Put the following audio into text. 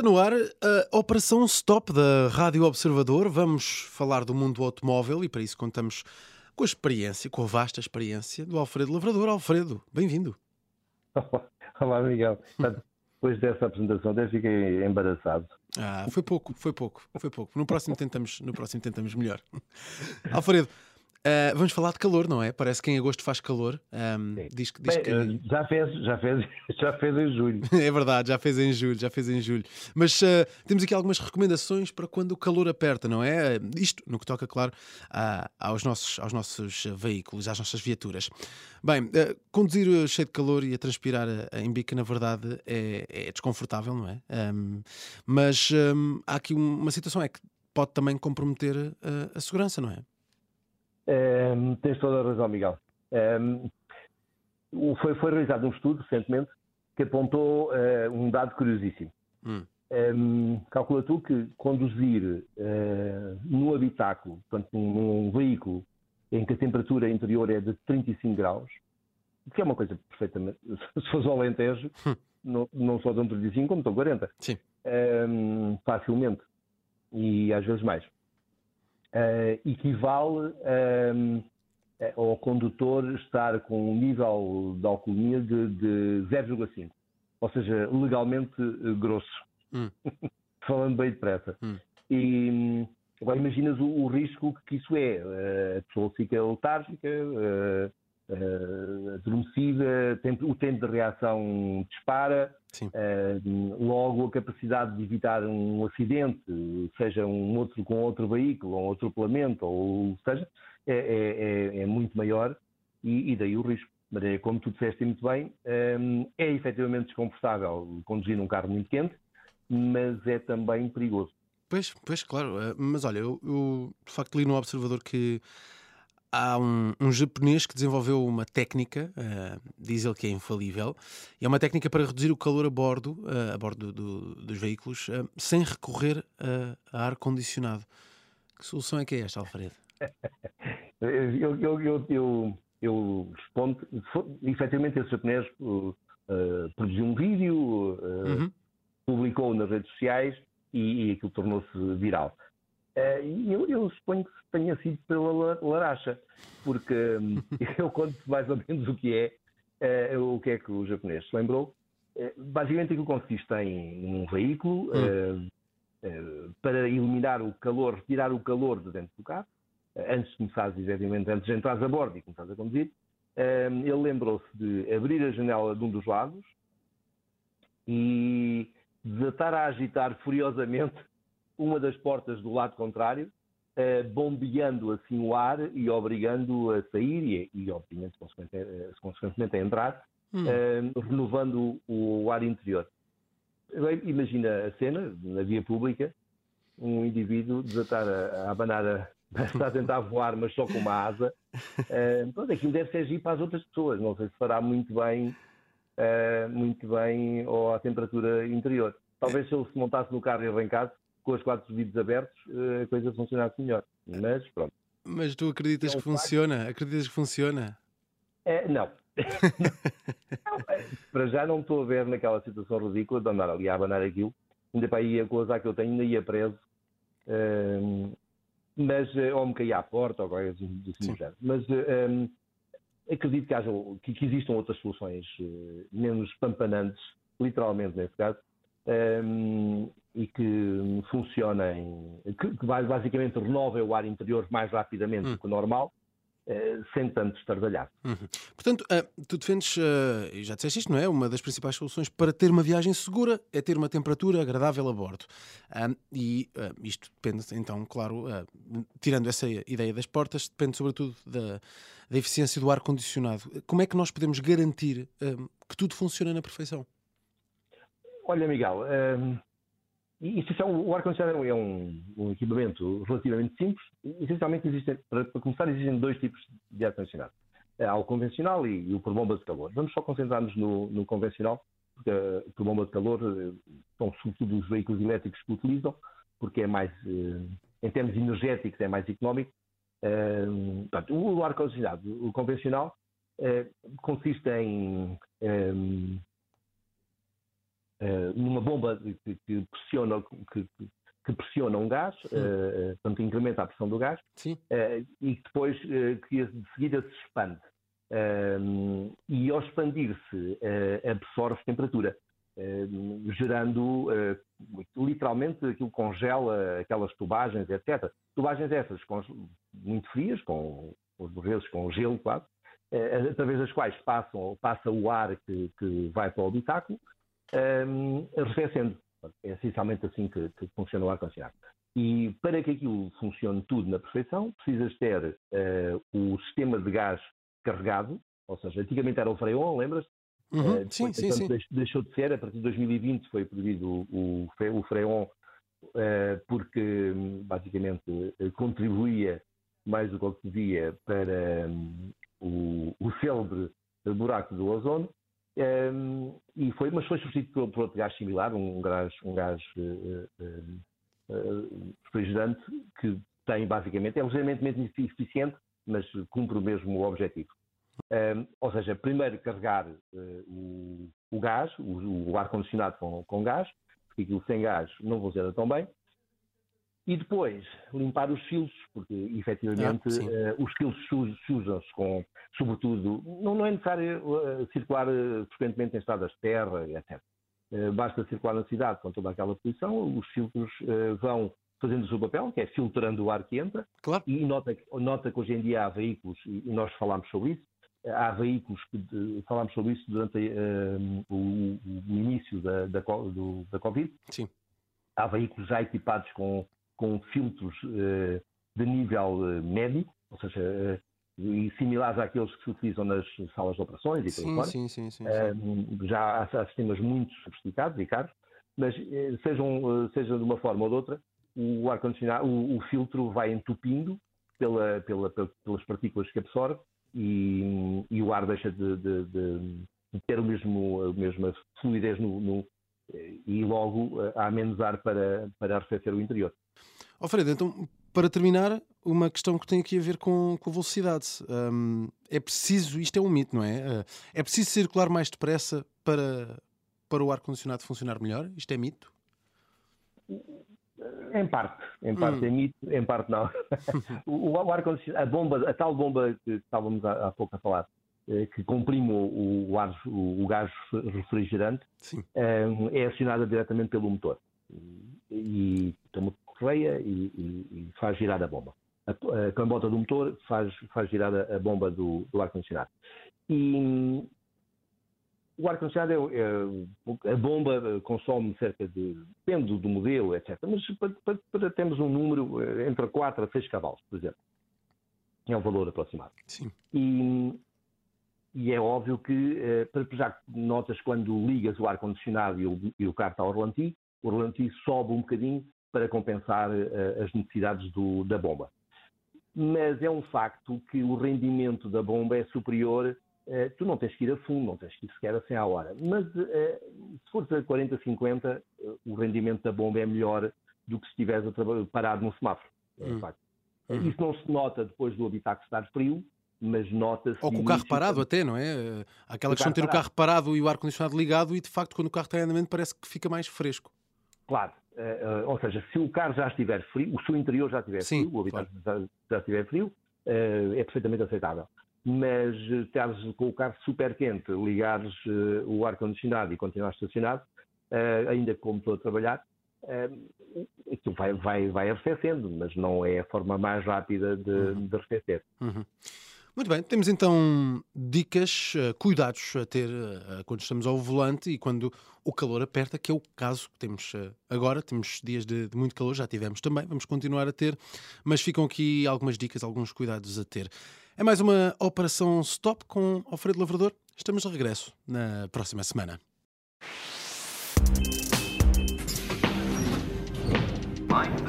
Está no ar a Operação Stop da Rádio Observador. Vamos falar do mundo automóvel e para isso contamos com a experiência, com a vasta experiência do Alfredo Lavrador. Alfredo, bem-vindo. Olá, Miguel. Depois dessa apresentação, até fiquei embaraçado. Ah, foi pouco, foi pouco, foi pouco. No próximo tentamos, no próximo tentamos melhor. Alfredo, Uh, vamos falar de calor, não é? Parece que em agosto faz calor. Um, diz, diz Bem, que... Eh, já, fez, já, fez, já fez em julho. é verdade, já fez em julho, já fez em julho. Mas uh, temos aqui algumas recomendações para quando o calor aperta, não é? Isto no que toca, claro, uh, aos, nossos, aos nossos veículos, às nossas viaturas. Bem, conduzir cheio de calor e a transpirar em bica, na verdade, é, é desconfortável, não é? Um, mas um, há aqui uma situação, é que pode também comprometer a segurança, não é? Um, tens toda a razão, Miguel. Um, foi, foi, realizado um estudo recentemente que apontou uh, um dado curiosíssimo. Hum. Um, calcula tu que conduzir uh, no habitáculo, portanto, num, num, veículo em que a temperatura interior é de 35 graus, que é uma coisa perfeitamente. Se fosse o Alentejo, hum. não, não só dão 35, como estão 40. Sim. Um, facilmente. E às vezes mais uh, equivale um, ao condutor estar com um nível de alcoolemia de, de 0,5, ou seja, legalmente eh, grosso, hum. falando bem depressa. Hum. E agora imaginas o, o, risco que isso é. A pessoa fica letárgica, uh, adormecida, o tempo de reação dispara, uh, logo a capacidade de evitar um acidente, seja um outro com outro veículo, ou um atropelamento, ou seja, é, é, é, é muito maior e, e, daí o risco. É, como tu disseste muito bem, um, é efetivamente desconfortável conduzir num carro muito quente, mas é também perigoso. Pois, pois, claro. Eh, mas olha, eu, eu de facto li no Observador que há um, um, japonês que desenvolveu uma técnica, uh, diz ele que é infalível, e é uma técnica para reduzir o calor a bordo, uh, a bordo do, dos veículos, uh, sem recorrer a, a ar-condicionado. Que solução é que é esta, Alfredo? eu, eu, eu, eu, eu respondo, efetivamente esse japonês produziu um vídeo, uhum. publicou nas redes sociais e, e aquilo tornou-se viral. Uh, e eu, eu, suponho que tenha sido pela laracha, porque um, eu conto mais ou menos o que é, uh, o que é que o japonês se lembrou. Uh, basicamente aquilo consiste em um veículo hum. para eliminar o calor, retirar o calor de dentro do carro, antes de começares, efetivamente, antes de entrar a bordo e começares a conduzir. ele lembrou-se de abrir a janela de um dos lados e desatar a agitar furiosamente uma das portas do lado contrário, uh, bombeando assim o ar e obrigando a sair e, e obviamente, consequentemente, eh, consequentemente a entrar, hum. uh, renovando o, o, ar interior. Imagina a cena, na via pública, um indivíduo desatar a, a abanar a, está a tentar voar, mas só com uma asa. Uh, pronto, aquilo deve ser agir para as outras pessoas. Não sei se fará muito bem, uh, muito bem ou à temperatura interior. Talvez se ele se montasse no carro e arrancasse, com os quatro vidros abertos eh, a coisa funcionasse melhor. Mas pronto. Mas tu acreditas é que funciona? Facto. Acreditas que funciona? É, não. É, para já não estou a ver naquela situação ridícula de andar ali a abanar aquilo. Ainda para aí a coisa que eu tenho, ainda ia preso. Um, mas, eh, ou me caía à porta, ou qualquer assim do assim. Mas um, acredito que, haja, que, que, existam outras soluções menos pampanantes, literalmente nesse caso, um, e que funcionem, que, que basicamente renovem o ar interior mais rapidamente hum. do que o normal, uh, sem tanto estardalhar. Uhum. Portanto, uh, tu defendes, uh, e já disseste isto, não é? Uma das principais soluções para ter uma viagem segura é ter uma temperatura agradável a bordo. e isto depende, então, claro, tirando essa ideia das portas, depende sobretudo da, da eficiência do ar-condicionado. Como é que nós podemos garantir que tudo funciona na perfeição? Olha, Miguel, um, essencial, o ar-condicionado é um, um, equipamento relativamente simples. Essencialmente, existem, para, para, começar, existem dois tipos de ar-condicionado. Há o convencional e, e, o por bomba de calor. Vamos só concentrar-nos no, no, convencional, porque uh, por bomba de calor uh, são sobretudo os veículos elétricos que utilizam, porque é mais, uh, em termos energéticos, é mais económico. Uh, portanto, o ar-condicionado, o convencional, consiste em numa bomba que, que pressiona, que, que, pressiona um gás, uh, portanto incrementa a pressão do gás, e que depois que de seguida se expande. e ao expandir-se absorve temperatura. gerando literalmente aquilo congela aquelas tubagens, etc. Tubagens essas muito frias, com, por vezes com gelo quase, através das quais passam, passa o ar que, que vai para o habitáculo um, arrefecendo. É essencialmente assim que, que funciona o ar-condicionado. E para que aquilo funcione tudo na perfeição, precisas ter uh, o sistema de gás carregado, ou seja, antigamente era o freon, lembras? Uhum, uh, sim, sim, sim. Deixou de ser, a partir de 2020 foi proibido o, o freon uh, porque basicamente contribuía mais do que o que devia para um, o, o célebre buraco do ozono um, e foi, mas foi substituído por, outro gás similar, um gás, um gás uh, uh, uh, refrigerante, que tem basicamente, é ligeiramente eficiente, mas cumpre o mesmo objetivo. Um, ou seja, primeiro carregar o, o, gás, o, o ar-condicionado com, com gás, porque aquilo sem gás não funciona tão bem, e depois limpar os filtros, porque efetivamente ah, uh, os filtros sujam-se com, sobretudo, não, não é necessário uh, circular uh, frequentemente em estradas de terra, etc. basta circular na cidade com toda aquela poluição, os filtros vão fazendo o seu papel, que é filtrando o ar que entra, claro. e nota, nota que hoje em dia há veículos, e nós falámos sobre isso, há veículos que falámos sobre isso durante o, o, início da, da, do, da Covid. Sim. Há veículos já equipados com com filtros uh, de nível uh, médio, ou seja, uh, e similares àqueles que se utilizam nas salas de operações e sim. Sim, sim, sim, sim. Já há, há, sistemas muito sofisticados e caros, mas sejam, seja de uma forma ou de outra, o ar-condicionado, o, o, filtro vai entupindo pela, pela, pelas partículas que absorve e, e o ar deixa de, de, de, ter o mesmo, a mesma fluidez no, no, e logo há menos ar para, para arrefecer o interior. Alfredo, então, para terminar, uma questão que tem aqui a ver com, com a velocidade. Um, é preciso, isto é um mito, não é? Uh, é preciso circular mais depressa para, para o ar-condicionado funcionar melhor? Isto é mito? Em parte, em parte hum. é mito, em parte não. o, o ar-condicionado, a bomba, a tal bomba que estávamos há, há pouco a falar, eh, que comprime o, o, ar, o, o gás refrigerante, é acionada diretamente pelo motor. E tem correia e, e, e faz girar a bomba. A, a cambota do motor faz, faz girar a, a bomba do, do ar-condicionado. E o ar-condicionado, é, é, a bomba consome cerca de, depende do modelo, etc. Mas para, para, para termos um número eh, entre 4 a 6 cavalos, por exemplo. É um valor aproximado. Sim. E, e é óbvio que, eh, já notas quando ligas o ar-condicionado e, o, e o carro está ao relanti, o relanti sobe um bocadinho para compensar uh, as necessidades do, da bomba. Mas é um facto que o rendimento da bomba é superior. Uh, tu não tens que ir a fundo, não tens que ir sequer a 100 a hora. Mas uh, se fores a 40, 50, o rendimento da bomba é melhor do que se estiveres parado num semáforo. É um hum. facto. Uhum. Isso não se nota depois do habitáculo estar frio, mas nota-se. Ou com o carro parado, até, não é? Aquela questão de ter o carro parado e o ar-condicionado ligado, e de facto, quando o carro está em andamento, parece que fica mais fresco. Claro, Uh, ou seja, se o carro já estiver frio, o seu interior já estiver Sim, frio, o habitáculo claro. já, já, estiver frio, uh, é perfeitamente aceitável. Mas estares com o carro super quente, ligares o ar-condicionado e continuar estacionado, ainda como estou a trabalhar, aquilo vai, vai, vai arrefecendo, mas não é a forma mais rápida de, uhum. de arrefecer. Uhum. Muito bem, temos então dicas, eh, cuidados a ter eh, quando estamos ao volante e quando o calor aperta, que é o caso que temos eh, agora. Temos dias de, de, muito calor, já tivemos também, vamos continuar a ter, mas ficam aqui algumas dicas, alguns cuidados a ter. É mais uma Operação Stop com Alfredo Lavrador. Estamos de regresso na próxima semana. Mind